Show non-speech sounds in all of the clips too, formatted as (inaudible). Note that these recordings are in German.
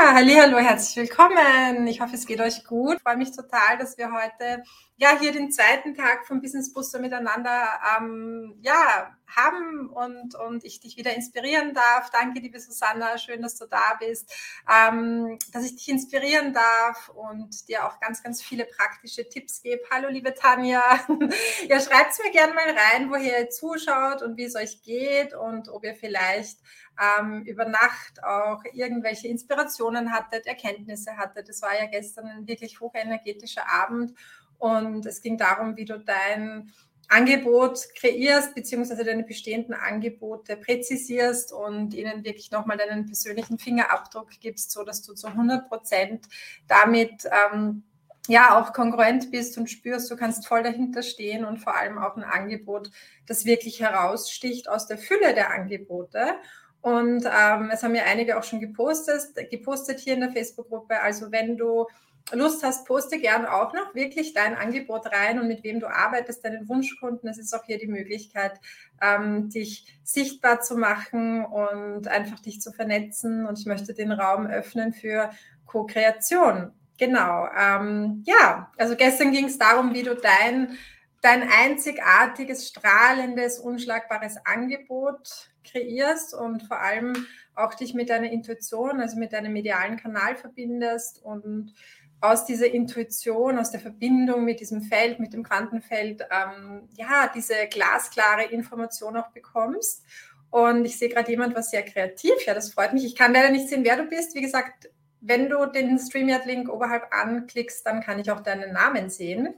Ja, hallo, herzlich willkommen. Ich hoffe, es geht euch gut. Ich freue mich total, dass wir heute ja hier den zweiten Tag vom Business Booster miteinander ähm, ja, haben und, und ich dich wieder inspirieren darf. Danke, liebe Susanna, schön, dass du da bist, ähm, dass ich dich inspirieren darf und dir auch ganz, ganz viele praktische Tipps gebe. Hallo, liebe Tanja. (laughs) ja, schreibt mir gerne mal rein, woher ihr zuschaut und wie es euch geht und ob ihr vielleicht ähm, über Nacht auch irgendwelche Inspirationen hattet, Erkenntnisse hattet. Es war ja gestern ein wirklich hochenergetischer Abend und es ging darum, wie du dein Angebot kreierst, beziehungsweise deine bestehenden Angebote präzisierst und ihnen wirklich nochmal deinen persönlichen Fingerabdruck gibst, so dass du zu 100 Prozent damit ähm, ja auch kongruent bist und spürst, du kannst voll dahinter stehen und vor allem auch ein Angebot, das wirklich heraussticht aus der Fülle der Angebote. Und ähm, es haben ja einige auch schon gepostet, gepostet hier in der Facebook-Gruppe. Also wenn du Lust hast, poste gern auch noch wirklich dein Angebot rein und mit wem du arbeitest, deinen Wunschkunden. Es ist auch hier die Möglichkeit, ähm, dich sichtbar zu machen und einfach dich zu vernetzen. Und ich möchte den Raum öffnen für Co-Kreation. Genau. Ähm, ja, also gestern ging es darum, wie du dein, dein einzigartiges, strahlendes, unschlagbares Angebot kreierst und vor allem auch dich mit deiner Intuition, also mit deinem medialen Kanal verbindest und aus dieser Intuition, aus der Verbindung mit diesem Feld, mit dem Quantenfeld, ähm, ja, diese glasklare Information auch bekommst. Und ich sehe gerade jemand was sehr kreativ. Ja, das freut mich. Ich kann leider nicht sehen, wer du bist. Wie gesagt, wenn du den StreamYard-Link oberhalb anklickst, dann kann ich auch deinen Namen sehen.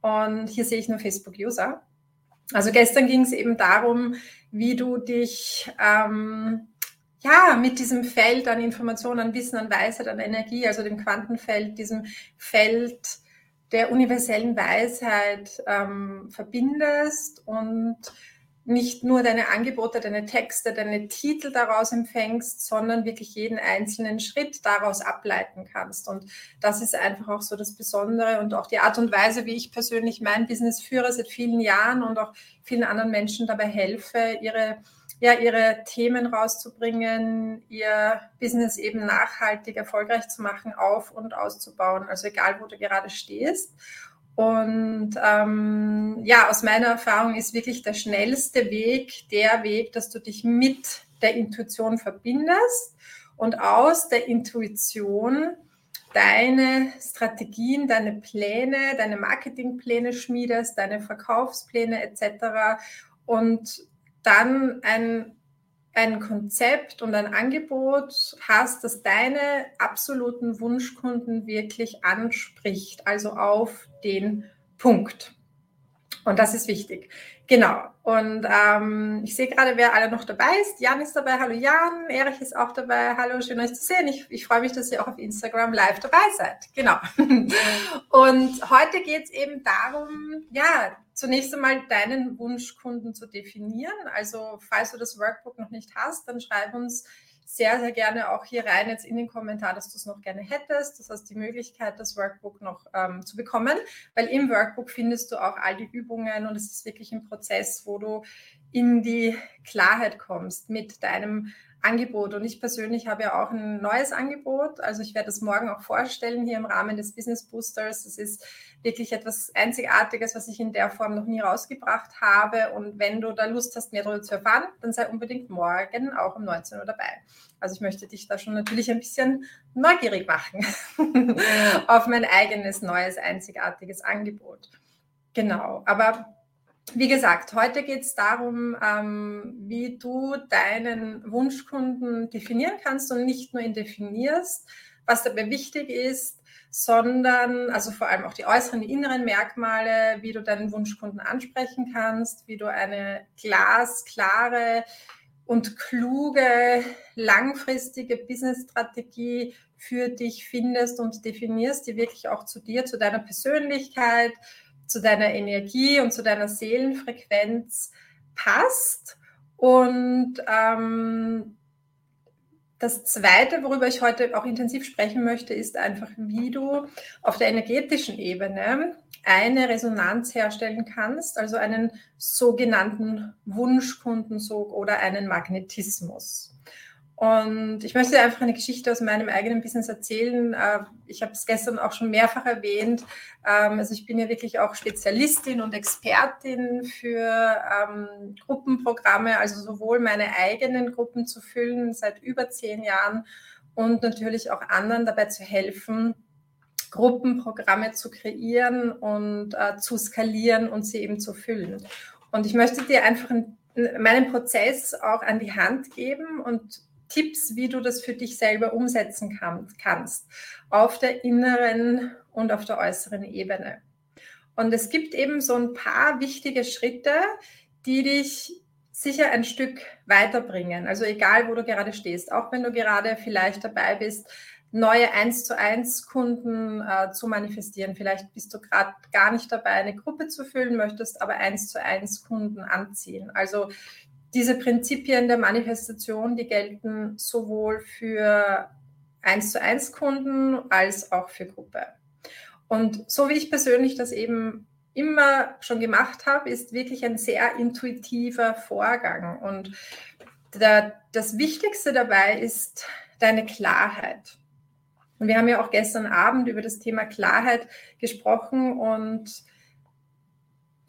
Und hier sehe ich nur Facebook-User. Also gestern ging es eben darum, wie du dich ähm, ja, mit diesem Feld an Informationen, an Wissen, an Weisheit, an Energie, also dem Quantenfeld, diesem Feld der universellen Weisheit ähm, verbindest und nicht nur deine Angebote, deine Texte, deine Titel daraus empfängst, sondern wirklich jeden einzelnen Schritt daraus ableiten kannst. Und das ist einfach auch so das Besondere und auch die Art und Weise, wie ich persönlich mein Business führe seit vielen Jahren und auch vielen anderen Menschen dabei helfe, ihre ja, ihre Themen rauszubringen, ihr Business eben nachhaltig erfolgreich zu machen, auf und auszubauen. Also egal, wo du gerade stehst. Und ähm, ja, aus meiner Erfahrung ist wirklich der schnellste Weg der Weg, dass du dich mit der Intuition verbindest und aus der Intuition deine Strategien, deine Pläne, deine Marketingpläne schmiedest, deine Verkaufspläne etc. Und dann ein, ein Konzept und ein Angebot hast, das deine absoluten Wunschkunden wirklich anspricht, also auf den Punkt. Und das ist wichtig. Genau. Und ähm, ich sehe gerade, wer alle noch dabei ist. Jan ist dabei. Hallo Jan. Erich ist auch dabei. Hallo, schön euch zu sehen. Ich, ich freue mich, dass ihr auch auf Instagram live dabei seid. Genau. (laughs) Und heute geht es eben darum, ja, zunächst einmal deinen Wunschkunden zu definieren. Also falls du das Workbook noch nicht hast, dann schreib uns sehr, sehr gerne auch hier rein jetzt in den Kommentar, dass du es noch gerne hättest. Das heißt, die Möglichkeit, das Workbook noch ähm, zu bekommen, weil im Workbook findest du auch all die Übungen und es ist wirklich ein Prozess, wo du in die Klarheit kommst mit deinem Angebot. Und ich persönlich habe ja auch ein neues Angebot. Also ich werde das morgen auch vorstellen hier im Rahmen des Business Boosters. Es ist wirklich etwas Einzigartiges, was ich in der Form noch nie rausgebracht habe. Und wenn du da Lust hast, mehr darüber zu erfahren, dann sei unbedingt morgen auch um 19 Uhr dabei. Also ich möchte dich da schon natürlich ein bisschen neugierig machen (laughs) auf mein eigenes neues, einzigartiges Angebot. Genau. Aber wie gesagt, heute geht es darum, ähm, wie du deinen Wunschkunden definieren kannst und nicht nur ihn definierst, was dabei wichtig ist, sondern also vor allem auch die äußeren, die inneren Merkmale, wie du deinen Wunschkunden ansprechen kannst, wie du eine glasklare und kluge, langfristige Business-Strategie für dich findest und definierst, die wirklich auch zu dir, zu deiner Persönlichkeit, zu deiner Energie und zu deiner Seelenfrequenz passt. Und ähm, das Zweite, worüber ich heute auch intensiv sprechen möchte, ist einfach, wie du auf der energetischen Ebene eine Resonanz herstellen kannst, also einen sogenannten Wunschkundensog oder einen Magnetismus. Und ich möchte einfach eine Geschichte aus meinem eigenen Business erzählen. Äh, ich habe es gestern auch schon mehrfach erwähnt. Ähm, also ich bin ja wirklich auch Spezialistin und Expertin für ähm, Gruppenprogramme, also sowohl meine eigenen Gruppen zu füllen seit über zehn Jahren und natürlich auch anderen dabei zu helfen, Gruppenprogramme zu kreieren und äh, zu skalieren und sie eben zu füllen. Und ich möchte dir einfach meinen Prozess auch an die Hand geben und Tipps, wie du das für dich selber umsetzen kann, kannst, auf der inneren und auf der äußeren Ebene. Und es gibt eben so ein paar wichtige Schritte, die dich sicher ein Stück weiterbringen. Also egal, wo du gerade stehst, auch wenn du gerade vielleicht dabei bist, neue 1 zu 1 Kunden äh, zu manifestieren. Vielleicht bist du gerade gar nicht dabei, eine Gruppe zu füllen, möchtest aber 1 zu 1 Kunden anziehen. Also diese Prinzipien der Manifestation, die gelten sowohl für 1 zu 1 Kunden als auch für Gruppe. Und so wie ich persönlich das eben immer schon gemacht habe, ist wirklich ein sehr intuitiver Vorgang. Und der, das Wichtigste dabei ist deine Klarheit. Und wir haben ja auch gestern Abend über das Thema Klarheit gesprochen und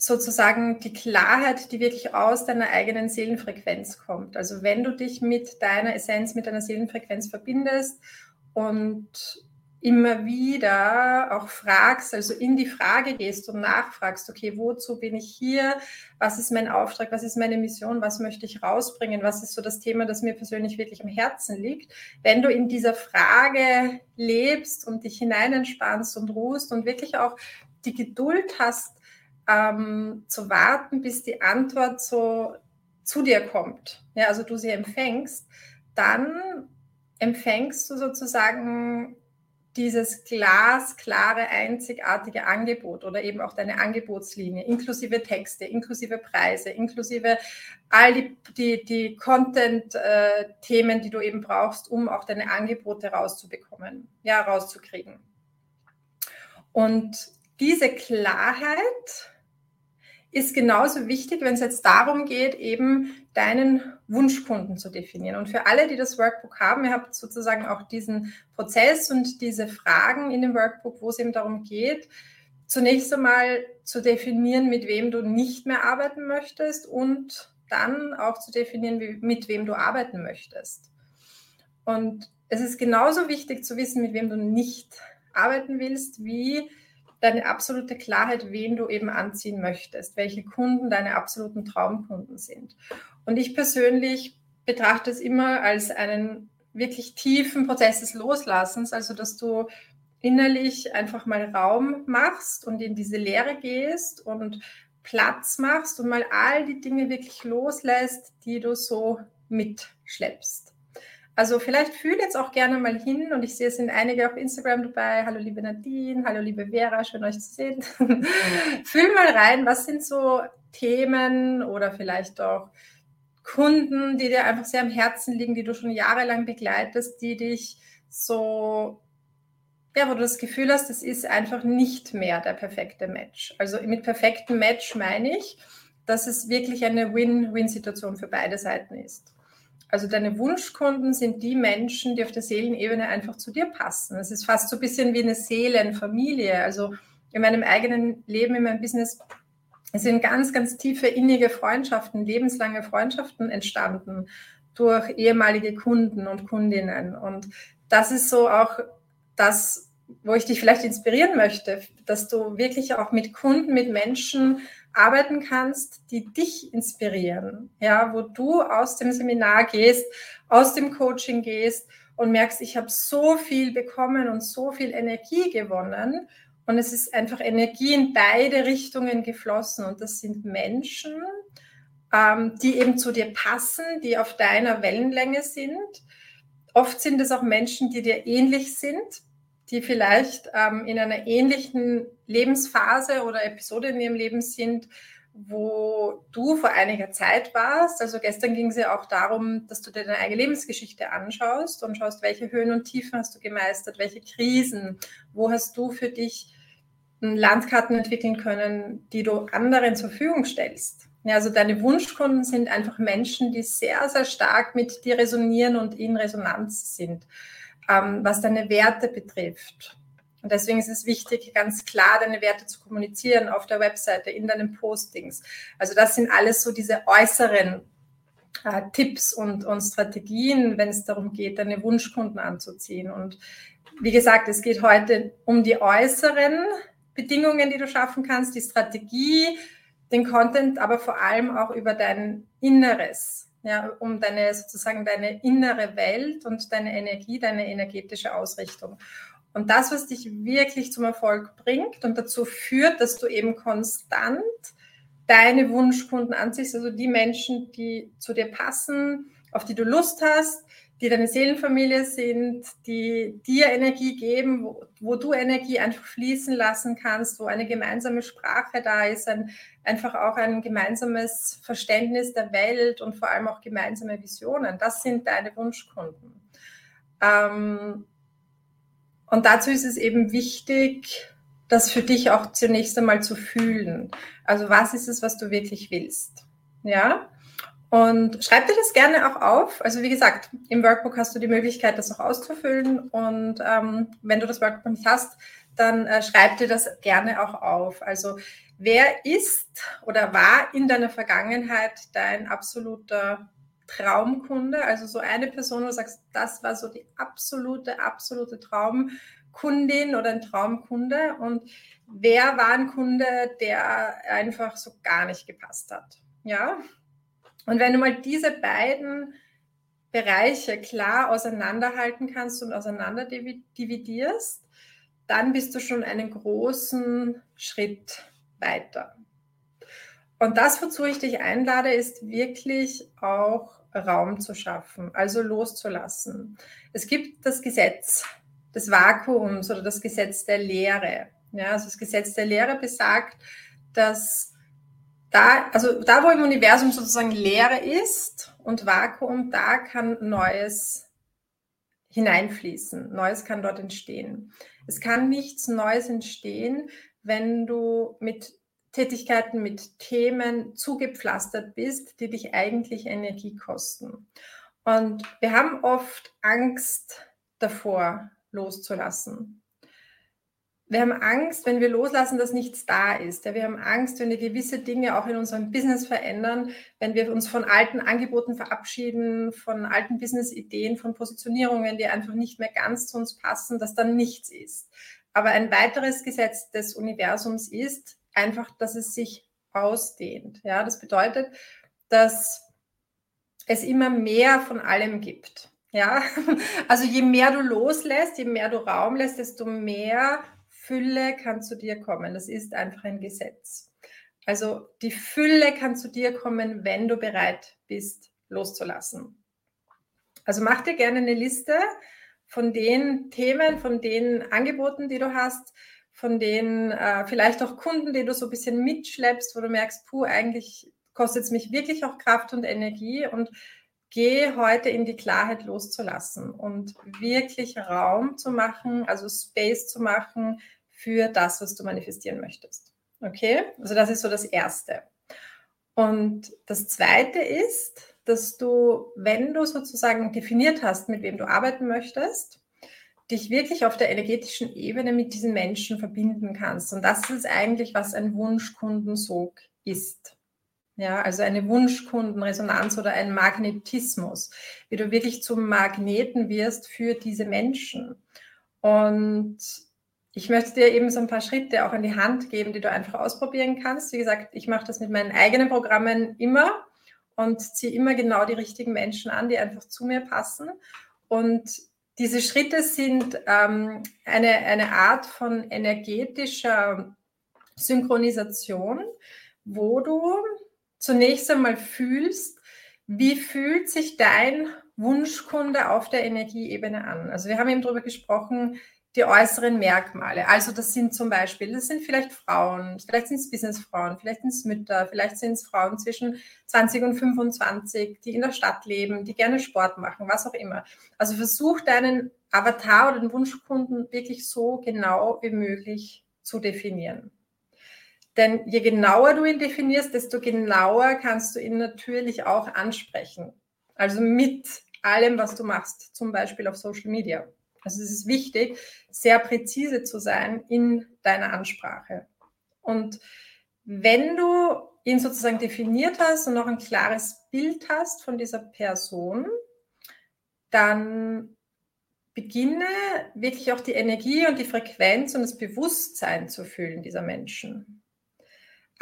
sozusagen die Klarheit, die wirklich aus deiner eigenen Seelenfrequenz kommt. Also wenn du dich mit deiner Essenz, mit deiner Seelenfrequenz verbindest und immer wieder auch fragst, also in die Frage gehst und nachfragst, okay, wozu bin ich hier? Was ist mein Auftrag? Was ist meine Mission? Was möchte ich rausbringen? Was ist so das Thema, das mir persönlich wirklich am Herzen liegt? Wenn du in dieser Frage lebst und dich hineinentspannst und ruhst und wirklich auch die Geduld hast, ähm, zu warten, bis die Antwort so zu dir kommt, ja, also du sie empfängst, dann empfängst du sozusagen dieses glasklare, einzigartige Angebot oder eben auch deine Angebotslinie, inklusive Texte, inklusive Preise, inklusive all die, die, die Content-Themen, äh, die du eben brauchst, um auch deine Angebote rauszubekommen, ja, rauszukriegen. Und diese Klarheit ist genauso wichtig, wenn es jetzt darum geht, eben deinen Wunschkunden zu definieren. Und für alle, die das Workbook haben, ihr habt sozusagen auch diesen Prozess und diese Fragen in dem Workbook, wo es eben darum geht, zunächst einmal zu definieren, mit wem du nicht mehr arbeiten möchtest und dann auch zu definieren, mit wem du arbeiten möchtest. Und es ist genauso wichtig zu wissen, mit wem du nicht arbeiten willst, wie deine absolute Klarheit, wen du eben anziehen möchtest, welche Kunden deine absoluten Traumkunden sind. Und ich persönlich betrachte es immer als einen wirklich tiefen Prozess des Loslassens, also dass du innerlich einfach mal Raum machst und in diese Leere gehst und Platz machst und mal all die Dinge wirklich loslässt, die du so mitschleppst. Also vielleicht fühl jetzt auch gerne mal hin und ich sehe, es sind einige auf Instagram dabei. Hallo liebe Nadine, hallo liebe Vera, schön euch zu sehen. (laughs) fühl mal rein, was sind so Themen oder vielleicht auch Kunden, die dir einfach sehr am Herzen liegen, die du schon jahrelang begleitest, die dich so, ja, wo du das Gefühl hast, das ist einfach nicht mehr der perfekte Match. Also mit perfektem Match meine ich, dass es wirklich eine Win-Win-Situation für beide Seiten ist. Also deine Wunschkunden sind die Menschen, die auf der Seelenebene einfach zu dir passen. Es ist fast so ein bisschen wie eine Seelenfamilie. Also in meinem eigenen Leben, in meinem Business sind ganz, ganz tiefe, innige Freundschaften, lebenslange Freundschaften entstanden durch ehemalige Kunden und Kundinnen. Und das ist so auch das, wo ich dich vielleicht inspirieren möchte, dass du wirklich auch mit Kunden, mit Menschen arbeiten kannst, die dich inspirieren, ja, wo du aus dem Seminar gehst, aus dem Coaching gehst und merkst, ich habe so viel bekommen und so viel Energie gewonnen und es ist einfach Energie in beide Richtungen geflossen und das sind Menschen, ähm, die eben zu dir passen, die auf deiner Wellenlänge sind. Oft sind es auch Menschen, die dir ähnlich sind, die vielleicht ähm, in einer ähnlichen Lebensphase oder Episode in ihrem Leben sind, wo du vor einiger Zeit warst. Also gestern ging es ja auch darum, dass du dir deine eigene Lebensgeschichte anschaust und schaust, welche Höhen und Tiefen hast du gemeistert, welche Krisen, wo hast du für dich Landkarten entwickeln können, die du anderen zur Verfügung stellst. Ja, also deine Wunschkunden sind einfach Menschen, die sehr, sehr stark mit dir resonieren und in Resonanz sind, ähm, was deine Werte betrifft. Und deswegen ist es wichtig, ganz klar deine Werte zu kommunizieren auf der Webseite, in deinen Postings. Also das sind alles so diese äußeren äh, Tipps und, und Strategien, wenn es darum geht, deine Wunschkunden anzuziehen. Und wie gesagt, es geht heute um die äußeren Bedingungen, die du schaffen kannst, die Strategie, den Content, aber vor allem auch über dein Inneres, ja, um deine sozusagen deine innere Welt und deine Energie, deine energetische Ausrichtung. Und das, was dich wirklich zum Erfolg bringt und dazu führt, dass du eben konstant deine Wunschkunden anziehst, also die Menschen, die zu dir passen, auf die du Lust hast, die deine Seelenfamilie sind, die dir Energie geben, wo, wo, du Energie einfach fließen lassen kannst, wo eine gemeinsame Sprache da ist, ein, einfach auch ein gemeinsames Verständnis der Welt und vor allem auch gemeinsame Visionen. Das sind deine Wunschkunden. Ähm, und dazu ist es eben wichtig, das für dich auch zunächst einmal zu fühlen. Also was ist es, was du wirklich willst? Ja? Und schreib dir das gerne auch auf. Also wie gesagt, im Workbook hast du die Möglichkeit, das auch auszufüllen. Und ähm, wenn du das Workbook nicht hast, dann äh, schreib dir das gerne auch auf. Also wer ist oder war in deiner Vergangenheit dein absoluter Traumkunde, also so eine Person, wo du sagst, das war so die absolute, absolute Traumkundin oder ein Traumkunde und wer war ein Kunde, der einfach so gar nicht gepasst hat. Ja. Und wenn du mal diese beiden Bereiche klar auseinanderhalten kannst und auseinander dividierst, dann bist du schon einen großen Schritt weiter. Und das, wozu ich dich einlade, ist wirklich auch Raum zu schaffen, also loszulassen. Es gibt das Gesetz des Vakuums oder das Gesetz der Leere. Ja, also das Gesetz der Leere besagt, dass da, also da, wo im Universum sozusagen Leere ist und Vakuum, da kann Neues hineinfließen. Neues kann dort entstehen. Es kann nichts Neues entstehen, wenn du mit Tätigkeiten mit Themen zugepflastert bist, die dich eigentlich Energie kosten. Und wir haben oft Angst davor, loszulassen. Wir haben Angst, wenn wir loslassen, dass nichts da ist. wir haben Angst, wenn wir gewisse Dinge auch in unserem Business verändern, wenn wir uns von alten Angeboten verabschieden, von alten Business-Ideen, von Positionierungen, die einfach nicht mehr ganz zu uns passen, dass dann nichts ist. Aber ein weiteres Gesetz des Universums ist, einfach, dass es sich ausdehnt. Ja, das bedeutet, dass es immer mehr von allem gibt. Ja, (laughs) also je mehr du loslässt, je mehr du Raum lässt, desto mehr Fülle kann zu dir kommen. Das ist einfach ein Gesetz. Also die Fülle kann zu dir kommen, wenn du bereit bist, loszulassen. Also mach dir gerne eine Liste von den Themen, von den Angeboten, die du hast, von den äh, vielleicht auch Kunden, die du so ein bisschen mitschleppst, wo du merkst, puh, eigentlich kostet es mich wirklich auch Kraft und Energie und geh heute in die Klarheit loszulassen und wirklich Raum zu machen, also Space zu machen für das, was du manifestieren möchtest. Okay? Also das ist so das Erste. Und das Zweite ist, dass du, wenn du sozusagen definiert hast, mit wem du arbeiten möchtest, dich wirklich auf der energetischen Ebene mit diesen Menschen verbinden kannst. Und das ist eigentlich, was ein Wunschkundensog ist. Ja, also eine Wunschkundenresonanz oder ein Magnetismus, wie du wirklich zum Magneten wirst für diese Menschen. Und ich möchte dir eben so ein paar Schritte auch an die Hand geben, die du einfach ausprobieren kannst. Wie gesagt, ich mache das mit meinen eigenen Programmen immer und ziehe immer genau die richtigen Menschen an, die einfach zu mir passen. Und diese Schritte sind ähm, eine, eine Art von energetischer Synchronisation, wo du zunächst einmal fühlst, wie fühlt sich dein Wunschkunde auf der Energieebene an. Also wir haben eben darüber gesprochen, die äußeren Merkmale. Also das sind zum Beispiel, das sind vielleicht Frauen, vielleicht sind es Businessfrauen, vielleicht sind es Mütter, vielleicht sind es Frauen zwischen 20 und 25, die in der Stadt leben, die gerne Sport machen, was auch immer. Also versuch deinen Avatar oder den Wunschkunden wirklich so genau wie möglich zu definieren. Denn je genauer du ihn definierst, desto genauer kannst du ihn natürlich auch ansprechen. Also mit allem, was du machst, zum Beispiel auf Social Media. Also es ist wichtig, sehr präzise zu sein in deiner Ansprache. Und wenn du ihn sozusagen definiert hast und noch ein klares Bild hast von dieser Person, dann beginne wirklich auch die Energie und die Frequenz und das Bewusstsein zu fühlen dieser Menschen.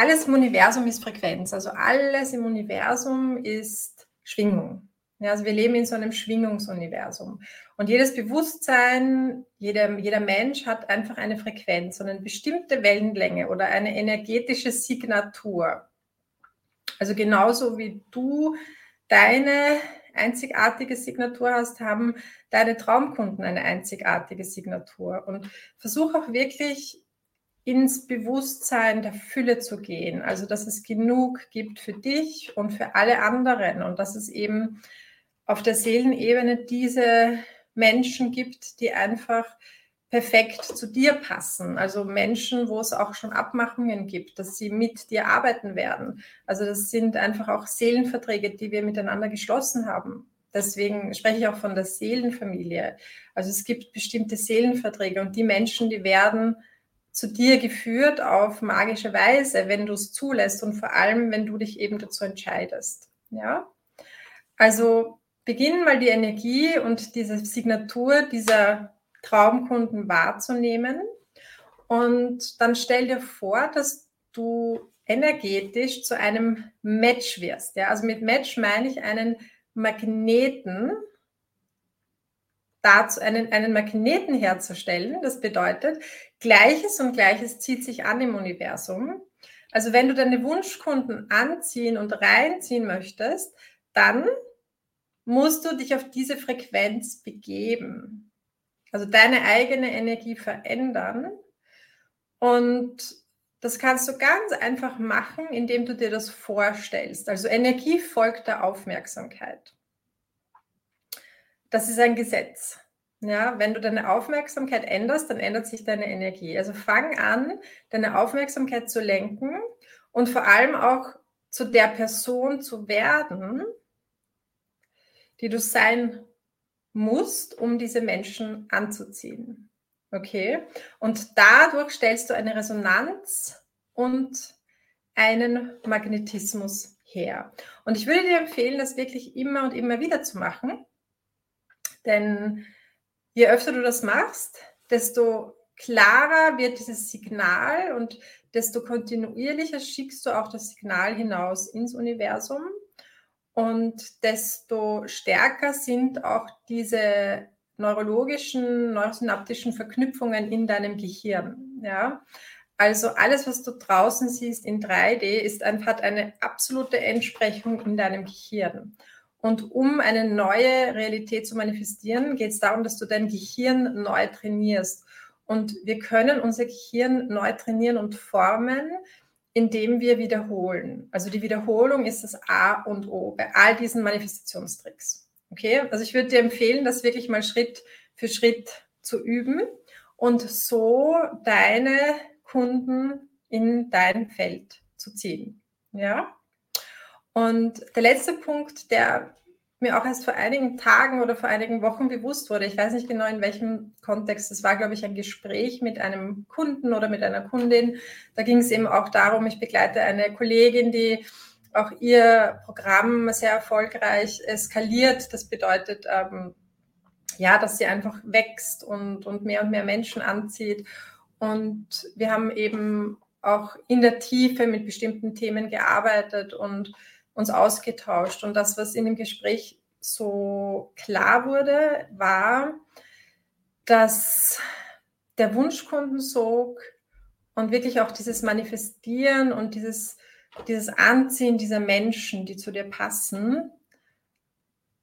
Alles im Universum ist Frequenz, also alles im Universum ist Schwingung. Ja, also wir leben in so einem Schwingungsuniversum. Und jedes Bewusstsein, jeder, jeder Mensch hat einfach eine Frequenz und eine bestimmte Wellenlänge oder eine energetische Signatur. Also genauso wie du deine einzigartige Signatur hast, haben deine Traumkunden eine einzigartige Signatur. Und versuch auch wirklich ins Bewusstsein der Fülle zu gehen. Also, dass es genug gibt für dich und für alle anderen und dass es eben auf der Seelenebene diese Menschen gibt, die einfach perfekt zu dir passen. Also Menschen, wo es auch schon Abmachungen gibt, dass sie mit dir arbeiten werden. Also das sind einfach auch Seelenverträge, die wir miteinander geschlossen haben. Deswegen spreche ich auch von der Seelenfamilie. Also es gibt bestimmte Seelenverträge und die Menschen, die werden zu dir geführt auf magische Weise, wenn du es zulässt und vor allem, wenn du dich eben dazu entscheidest. Ja? Also beginnen mal die Energie und diese Signatur dieser Traumkunden wahrzunehmen. Und dann stell dir vor, dass du energetisch zu einem Match wirst. Ja? Also mit Match meine ich einen Magneten, dazu einen, einen Magneten herzustellen. Das bedeutet, Gleiches und Gleiches zieht sich an im Universum. Also wenn du deine Wunschkunden anziehen und reinziehen möchtest, dann musst du dich auf diese Frequenz begeben. Also deine eigene Energie verändern. Und das kannst du ganz einfach machen, indem du dir das vorstellst. Also Energie folgt der Aufmerksamkeit. Das ist ein Gesetz. Ja, wenn du deine Aufmerksamkeit änderst, dann ändert sich deine Energie. Also fang an, deine Aufmerksamkeit zu lenken und vor allem auch zu der Person zu werden, die du sein musst, um diese Menschen anzuziehen. Okay? Und dadurch stellst du eine Resonanz und einen Magnetismus her. Und ich würde dir empfehlen, das wirklich immer und immer wieder zu machen, denn je öfter du das machst, desto klarer wird dieses Signal und desto kontinuierlicher schickst du auch das Signal hinaus ins Universum und desto stärker sind auch diese neurologischen, neurosynaptischen Verknüpfungen in deinem Gehirn. Ja? Also alles, was du draußen siehst in 3D, ist, hat eine absolute Entsprechung in deinem Gehirn. Und um eine neue Realität zu manifestieren, geht es darum, dass du dein Gehirn neu trainierst. Und wir können unser Gehirn neu trainieren und formen, indem wir wiederholen. Also die Wiederholung ist das A und O bei all diesen Manifestationstricks. Okay, also ich würde dir empfehlen, das wirklich mal Schritt für Schritt zu üben und so deine Kunden in dein Feld zu ziehen. Ja. Und der letzte Punkt, der mir auch erst vor einigen Tagen oder vor einigen Wochen bewusst wurde. Ich weiß nicht genau in welchem Kontext. Es war, glaube ich, ein Gespräch mit einem Kunden oder mit einer Kundin. Da ging es eben auch darum, ich begleite eine Kollegin, die auch ihr Programm sehr erfolgreich eskaliert. Das bedeutet, ähm, ja, dass sie einfach wächst und, und mehr und mehr Menschen anzieht. Und wir haben eben auch in der Tiefe mit bestimmten Themen gearbeitet und uns ausgetauscht. Und das, was in dem Gespräch so klar wurde, war, dass der Wunschkundensog und wirklich auch dieses Manifestieren und dieses, dieses Anziehen dieser Menschen, die zu dir passen,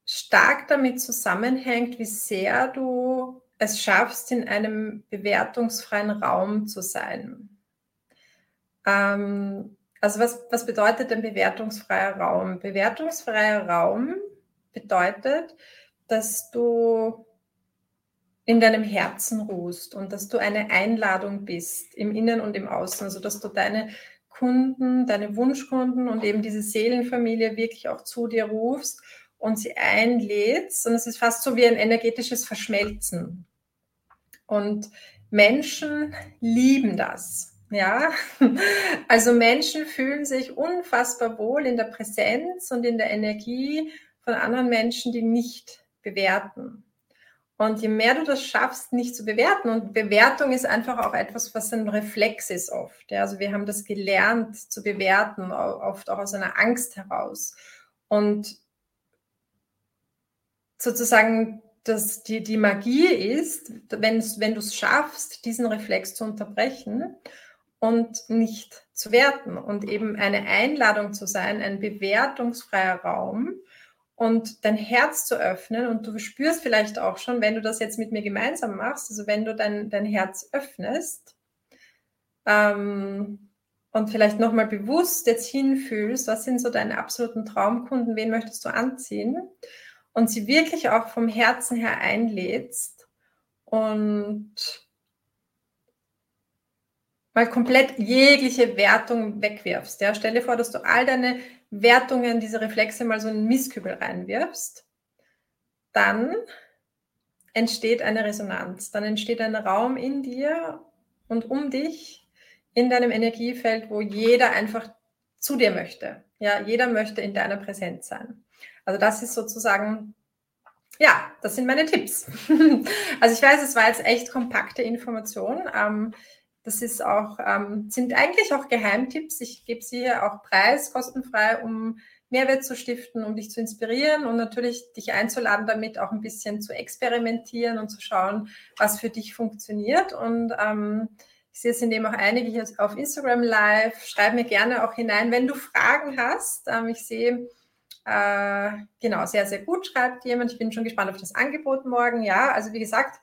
stark damit zusammenhängt, wie sehr du es schaffst, in einem bewertungsfreien Raum zu sein. Ähm, also was, was bedeutet ein bewertungsfreier Raum? Bewertungsfreier Raum bedeutet, dass du in deinem Herzen ruhst und dass du eine Einladung bist im Innen und im Außen, also dass du deine Kunden, deine Wunschkunden und eben diese Seelenfamilie wirklich auch zu dir rufst und sie einlädst. Und es ist fast so wie ein energetisches Verschmelzen. Und Menschen lieben das. Ja, (laughs) also Menschen fühlen sich unfassbar wohl in der Präsenz und in der Energie von anderen Menschen, die nicht bewerten. Und je mehr du das schaffst, nicht zu bewerten, und Bewertung ist einfach auch etwas, was ein Reflex ist oft. Ja, also wir haben das gelernt zu bewerten, oft auch aus einer Angst heraus. Und sozusagen dass die, die Magie ist, wenn, wenn du es schaffst, diesen Reflex zu unterbrechen und nicht zu werten und eben eine Einladung zu sein, ein bewertungsfreier Raum, und dein Herz zu öffnen. Und du spürst vielleicht auch schon, wenn du das jetzt mit mir gemeinsam machst, also wenn du dein, dein Herz öffnest ähm, und vielleicht nochmal bewusst jetzt hinfühlst, was sind so deine absoluten Traumkunden, wen möchtest du anziehen und sie wirklich auch vom Herzen her einlädst und mal komplett jegliche Wertung wegwirfst. Ja? Stell dir vor, dass du all deine Wertungen, diese Reflexe mal so in einen Mistkübel reinwirfst, dann entsteht eine Resonanz. Dann entsteht ein Raum in dir und um dich, in deinem Energiefeld, wo jeder einfach zu dir möchte. Ja, jeder möchte in deiner Präsenz sein. Also das ist sozusagen, ja, das sind meine Tipps. (laughs) also ich weiß, es war jetzt echt kompakte Information. Ähm, das ist auch, ähm, sind eigentlich auch Geheimtipps. Ich gebe sie hier auch preis, kostenfrei, um Mehrwert zu stiften, um dich zu inspirieren und natürlich dich einzuladen, damit auch ein bisschen zu experimentieren und zu schauen, was für dich funktioniert. Und ähm, ich sehe, es sind eben auch einige hier auf Instagram live. Schreib mir gerne auch hinein, wenn du Fragen hast. Ähm, ich sehe, äh, genau, sehr, sehr gut, schreibt jemand. Ich bin schon gespannt auf das Angebot morgen. Ja, also wie gesagt,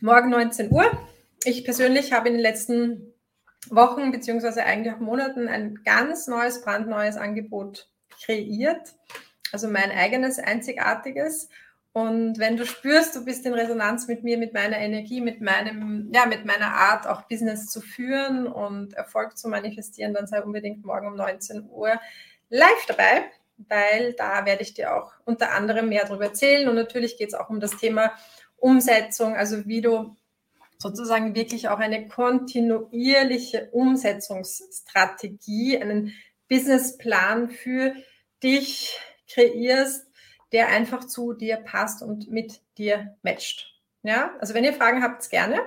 morgen 19 Uhr. Ich persönlich habe in den letzten Wochen beziehungsweise eigentlich auch Monaten ein ganz neues, brandneues Angebot kreiert. Also mein eigenes, einzigartiges. Und wenn du spürst, du bist in Resonanz mit mir, mit meiner Energie, mit meinem, ja, mit meiner Art, auch Business zu führen und Erfolg zu manifestieren, dann sei unbedingt morgen um 19 Uhr live dabei, weil da werde ich dir auch unter anderem mehr darüber erzählen. Und natürlich geht es auch um das Thema Umsetzung, also wie du sozusagen wirklich auch eine kontinuierliche Umsetzungsstrategie, einen Businessplan für dich kreierst, der einfach zu dir passt und mit dir matcht. Ja, also wenn ihr Fragen habt, gerne.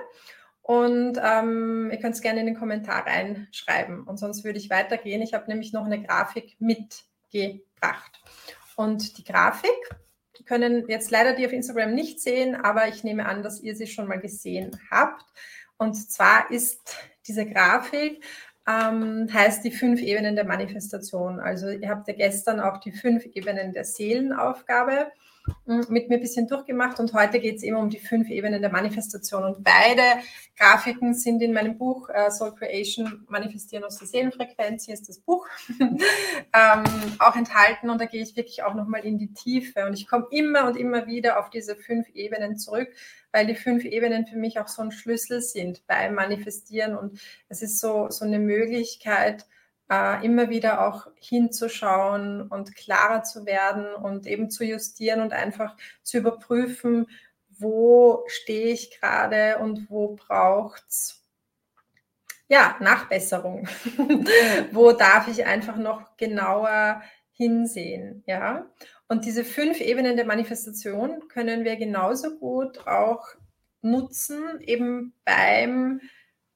Und ähm, ihr könnt es gerne in den Kommentar reinschreiben. Und sonst würde ich weitergehen. Ich habe nämlich noch eine Grafik mitgebracht. Und die Grafik können jetzt leider die auf Instagram nicht sehen, aber ich nehme an, dass ihr sie schon mal gesehen habt. Und zwar ist diese Grafik ähm, heißt die fünf Ebenen der Manifestation. Also ihr habt ja gestern auch die fünf Ebenen der Seelenaufgabe mit mir ein bisschen durchgemacht und heute geht es eben um die fünf Ebenen der Manifestation. Und beide Grafiken sind in meinem Buch äh, Soul Creation Manifestieren aus der Seelenfrequenz, hier ist das Buch, (laughs) ähm, auch enthalten. Und da gehe ich wirklich auch nochmal in die Tiefe. Und ich komme immer und immer wieder auf diese fünf Ebenen zurück, weil die fünf Ebenen für mich auch so ein Schlüssel sind beim Manifestieren. Und es ist so, so eine Möglichkeit, äh, immer wieder auch hinzuschauen und klarer zu werden und eben zu justieren und einfach zu überprüfen, wo stehe ich gerade und wo braucht es ja, Nachbesserung. (laughs) wo darf ich einfach noch genauer hinsehen, ja? Und diese fünf Ebenen der Manifestation können wir genauso gut auch nutzen, eben beim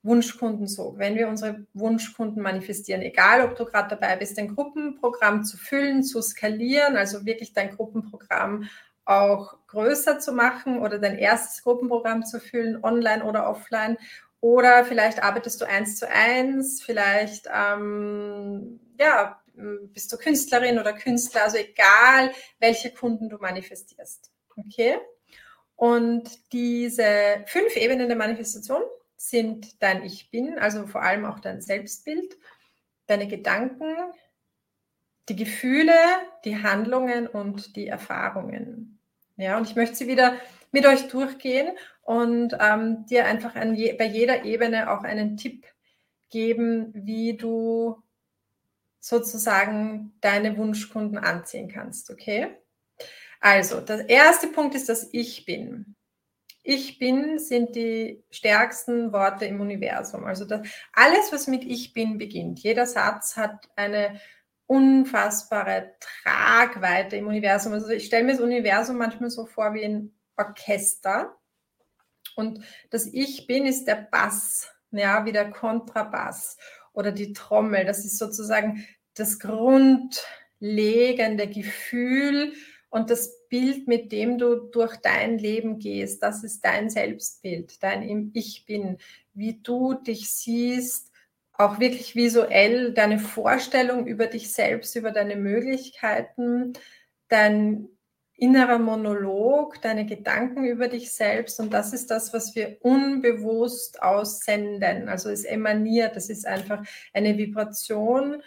Wunschkunden so, wenn wir unsere Wunschkunden manifestieren, egal ob du gerade dabei bist, ein Gruppenprogramm zu füllen, zu skalieren, also wirklich dein Gruppenprogramm auch größer zu machen oder dein erstes Gruppenprogramm zu füllen, online oder offline. Oder vielleicht arbeitest du eins zu eins, vielleicht ähm, ja, bist du Künstlerin oder Künstler, also egal, welche Kunden du manifestierst. Okay? Und diese fünf Ebenen der Manifestation sind dein Ich bin, also vor allem auch dein Selbstbild, deine Gedanken, die Gefühle, die Handlungen und die Erfahrungen. Ja, und ich möchte sie wieder mit euch durchgehen und ähm, dir einfach je, bei jeder Ebene auch einen Tipp geben, wie du sozusagen deine Wunschkunden anziehen kannst. Okay? Also, der erste Punkt ist das Ich bin. Ich bin sind die stärksten Worte im Universum. Also das, alles, was mit Ich bin beginnt. Jeder Satz hat eine unfassbare Tragweite im Universum. Also ich stelle mir das Universum manchmal so vor wie ein Orchester. Und das Ich bin ist der Bass, ja, wie der Kontrabass oder die Trommel. Das ist sozusagen das grundlegende Gefühl und das Bild, mit dem du durch dein Leben gehst. Das ist dein Selbstbild, dein Ich bin, wie du dich siehst, auch wirklich visuell, deine Vorstellung über dich selbst, über deine Möglichkeiten, dein innerer Monolog, deine Gedanken über dich selbst. Und das ist das, was wir unbewusst aussenden. Also es emaniert, das ist einfach eine Vibration,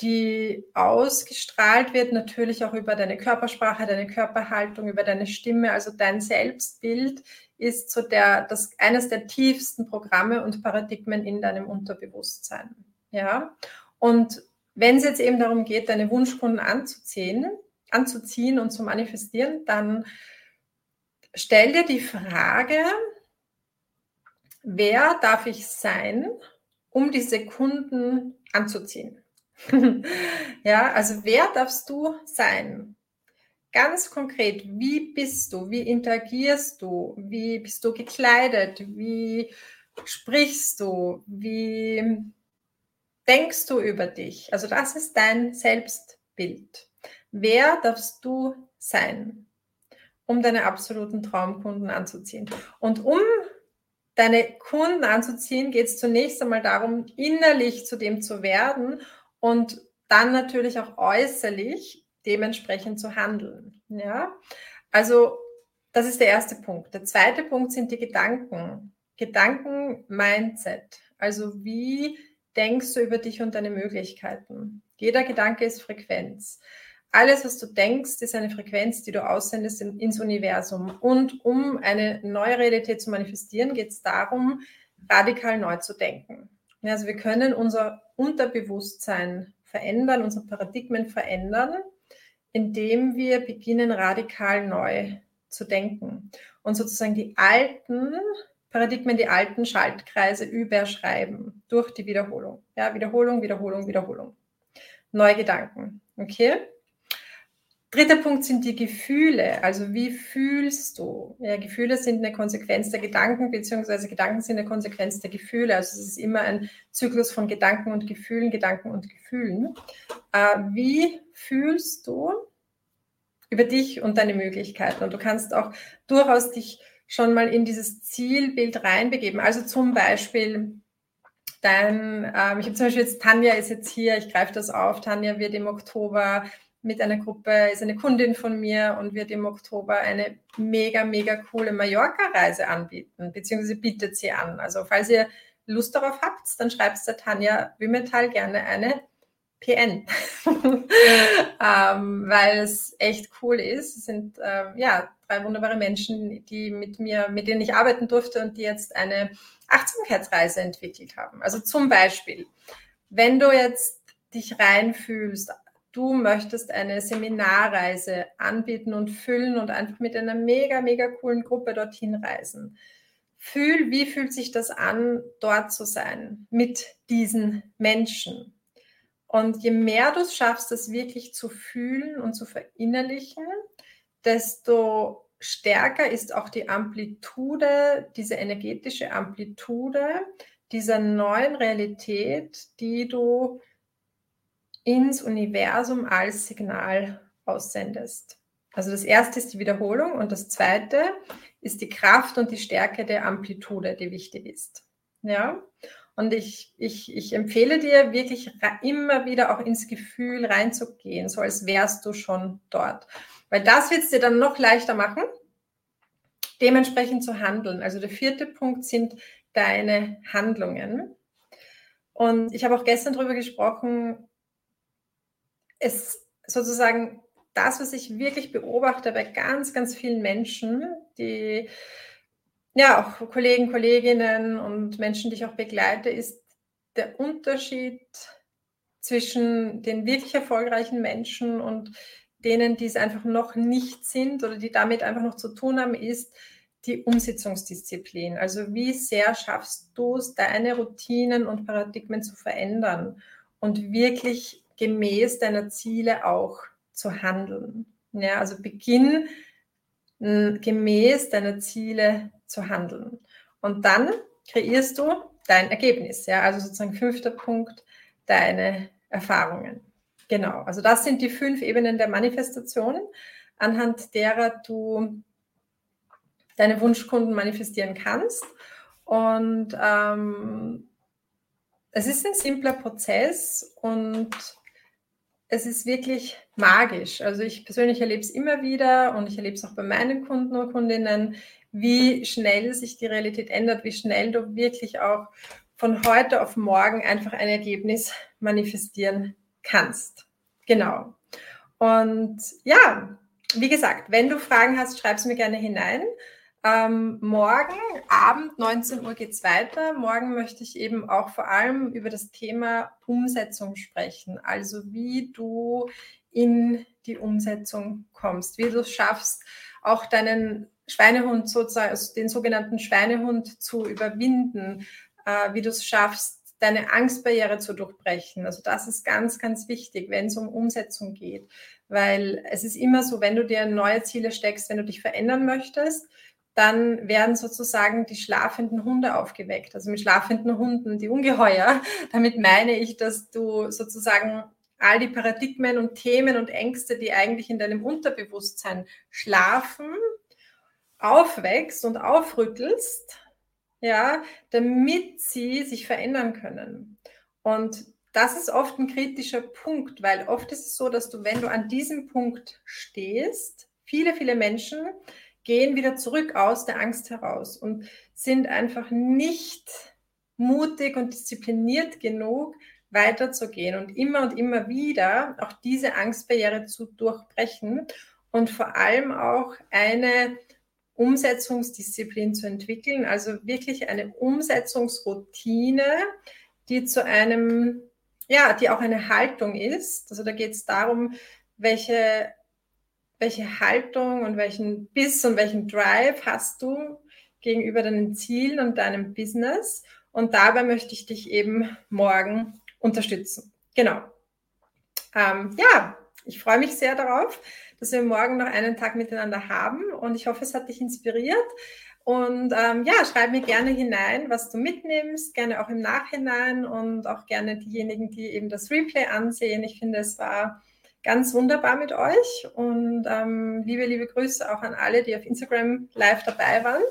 die ausgestrahlt wird, natürlich auch über deine Körpersprache, deine Körperhaltung, über deine Stimme. Also dein Selbstbild ist so der, das, eines der tiefsten Programme und Paradigmen in deinem Unterbewusstsein. Ja. Und wenn es jetzt eben darum geht, deine Wunschkunden anzuziehen, anzuziehen und zu manifestieren, dann stell dir die Frage, wer darf ich sein, um diese Kunden anzuziehen? (laughs) ja, also wer darfst du sein? Ganz konkret, wie bist du? Wie interagierst du? Wie bist du gekleidet? Wie sprichst du? Wie denkst du über dich? Also das ist dein Selbstbild. Wer darfst du sein, um deine absoluten Traumkunden anzuziehen? Und um deine Kunden anzuziehen, geht es zunächst einmal darum, innerlich zu dem zu werden und dann natürlich auch äußerlich dementsprechend zu handeln. Ja, also das ist der erste Punkt. Der zweite Punkt sind die Gedanken. Gedanken, Mindset. Also wie denkst du über dich und deine Möglichkeiten? Jeder Gedanke ist Frequenz. Alles, was du denkst, ist eine Frequenz, die du aussendest ins Universum. Und um eine neue Realität zu manifestieren, geht es darum, radikal neu zu denken. Also wir können unser Unterbewusstsein verändern, unsere Paradigmen verändern, indem wir beginnen, radikal neu zu denken und sozusagen die alten Paradigmen, die alten Schaltkreise überschreiben durch die Wiederholung. Ja, Wiederholung, Wiederholung, Wiederholung. Neue Gedanken. Okay? Dritter Punkt sind die Gefühle. Also wie fühlst du? Ja, Gefühle sind eine Konsequenz der Gedanken, beziehungsweise Gedanken sind eine Konsequenz der Gefühle. Also es ist immer ein Zyklus von Gedanken und Gefühlen, Gedanken und Gefühlen. Äh, wie fühlst du über dich und deine Möglichkeiten? Und du kannst auch durchaus dich schon mal in dieses Zielbild reinbegeben. Also zum Beispiel dein, äh, ich habe zum Beispiel jetzt, Tanja ist jetzt hier, ich greife das auf, Tanja wird im Oktober mit einer Gruppe, ist eine Kundin von mir und wird im Oktober eine mega, mega coole Mallorca-Reise anbieten, beziehungsweise bietet sie an. Also falls ihr Lust darauf habt, dann schreibt der Tanja Wimmetal gerne eine PN, (laughs) ähm, weil es echt cool ist. Es sind ähm, ja drei wunderbare Menschen, die mit mir, mit denen ich arbeiten durfte und die jetzt eine Achtsamkeitsreise entwickelt haben. Also zum Beispiel, wenn du jetzt dich reinfühlst du möchtest eine Seminarreise anbieten und füllen und einfach mit einer mega, mega coolen Gruppe dorthin reisen. Fühl, wie fühlt sich das an, dort zu sein mit diesen Menschen? Und je mehr du es schaffst, das wirklich zu fühlen und zu verinnerlichen, desto stärker ist auch die Amplitude, diese energetische Amplitude dieser neuen Realität, die du ins Universum als Signal aussendest. Also das erste ist die Wiederholung und das zweite ist die Kraft und die Stärke der Amplitude, die wichtig ist. Ja. Und ich, ich, ich empfehle dir wirklich immer wieder auch ins Gefühl reinzugehen, so als wärst du schon dort. Weil das wird es dir dann noch leichter machen, dementsprechend zu handeln. Also der vierte Punkt sind deine Handlungen. Und ich habe auch gestern darüber gesprochen, es sozusagen das, was ich wirklich beobachte bei ganz, ganz vielen Menschen, die ja auch Kollegen, Kolleginnen und Menschen, die ich auch begleite, ist der Unterschied zwischen den wirklich erfolgreichen Menschen und denen, die es einfach noch nicht sind oder die damit einfach noch zu tun haben, ist die Umsetzungsdisziplin. Also wie sehr schaffst du es, deine Routinen und Paradigmen zu verändern und wirklich gemäß deiner Ziele auch zu handeln. Ja, also beginn gemäß deiner Ziele zu handeln. Und dann kreierst du dein Ergebnis. Ja, also sozusagen fünfter Punkt, deine Erfahrungen. Genau, also das sind die fünf Ebenen der Manifestation, anhand derer du deine Wunschkunden manifestieren kannst. Und ähm, es ist ein simpler Prozess und es ist wirklich magisch. Also ich persönlich erlebe es immer wieder und ich erlebe es auch bei meinen Kunden und Kundinnen, wie schnell sich die Realität ändert, wie schnell du wirklich auch von heute auf morgen einfach ein Ergebnis manifestieren kannst. Genau. Und ja, wie gesagt, wenn du Fragen hast, schreib es mir gerne hinein. Ähm, morgen Abend, 19 Uhr geht es weiter. Morgen möchte ich eben auch vor allem über das Thema Umsetzung sprechen. Also wie du in die Umsetzung kommst, wie du es schaffst, auch deinen Schweinehund sozusagen, also den sogenannten Schweinehund zu überwinden, äh, wie du es schaffst, deine Angstbarriere zu durchbrechen. Also das ist ganz, ganz wichtig, wenn es um Umsetzung geht. Weil es ist immer so, wenn du dir neue Ziele steckst, wenn du dich verändern möchtest, dann werden sozusagen die schlafenden Hunde aufgeweckt. Also mit schlafenden Hunden, die Ungeheuer. (laughs) Damit meine ich, dass du sozusagen all die Paradigmen und Themen und Ängste, die eigentlich in deinem Unterbewusstsein schlafen, aufwächst und aufrüttelst, ja, damit sie sich verändern können. Und das ist oft ein kritischer Punkt, weil oft ist es so, dass du, wenn du an diesem Punkt stehst, viele, viele Menschen gehen wieder zurück aus der Angst heraus und sind einfach nicht mutig und diszipliniert genug, weiterzugehen und immer und immer wieder auch diese Angstbarriere zu durchbrechen und vor allem auch eine Umsetzungsdisziplin zu entwickeln, also wirklich eine Umsetzungsroutine, die zu einem, ja, die auch eine Haltung ist. Also da geht es darum, welche welche Haltung und welchen Biss und welchen Drive hast du gegenüber deinen Zielen und deinem Business. Und dabei möchte ich dich eben morgen unterstützen. Genau. Ähm, ja, ich freue mich sehr darauf, dass wir morgen noch einen Tag miteinander haben und ich hoffe, es hat dich inspiriert. Und ähm, ja, schreib mir gerne hinein, was du mitnimmst, gerne auch im Nachhinein und auch gerne diejenigen, die eben das Replay ansehen. Ich finde, es war ganz wunderbar mit euch und ähm, liebe, liebe Grüße auch an alle, die auf Instagram live dabei waren.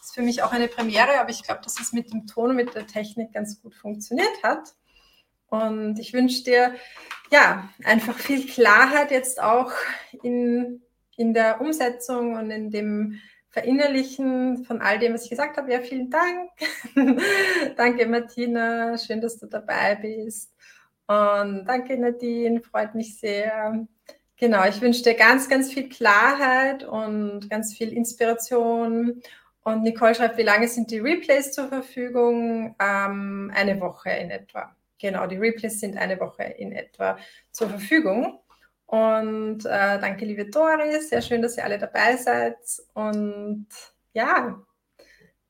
Ist für mich auch eine Premiere, aber ich glaube, dass es mit dem Ton und mit der Technik ganz gut funktioniert hat. Und ich wünsche dir ja einfach viel Klarheit jetzt auch in, in der Umsetzung und in dem Verinnerlichen von all dem, was ich gesagt habe. Ja, vielen Dank. (laughs) Danke, Martina. Schön, dass du dabei bist. Und danke, Nadine, freut mich sehr. Genau, ich wünsche dir ganz, ganz viel Klarheit und ganz viel Inspiration. Und Nicole schreibt, wie lange sind die Replays zur Verfügung? Ähm, eine Woche in etwa. Genau, die Replays sind eine Woche in etwa zur Verfügung. Und äh, danke, liebe Doris. Sehr schön, dass ihr alle dabei seid. Und ja,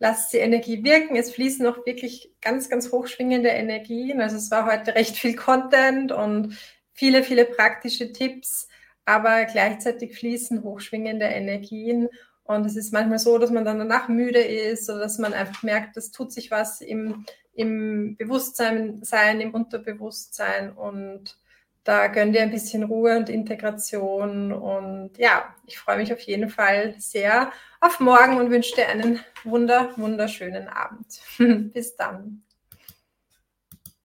lasst die Energie wirken. Es fließen noch wirklich ganz, ganz hochschwingende Energien. Also es war heute recht viel Content und viele, viele praktische Tipps, aber gleichzeitig fließen hochschwingende Energien. Und es ist manchmal so, dass man dann danach müde ist oder dass man einfach merkt, es tut sich was im, im Bewusstsein, sein, im Unterbewusstsein und da gönnt ihr ein bisschen Ruhe und Integration. Und ja, ich freue mich auf jeden Fall sehr auf morgen und wünsche dir einen wunder, wunderschönen Abend. (laughs) Bis dann.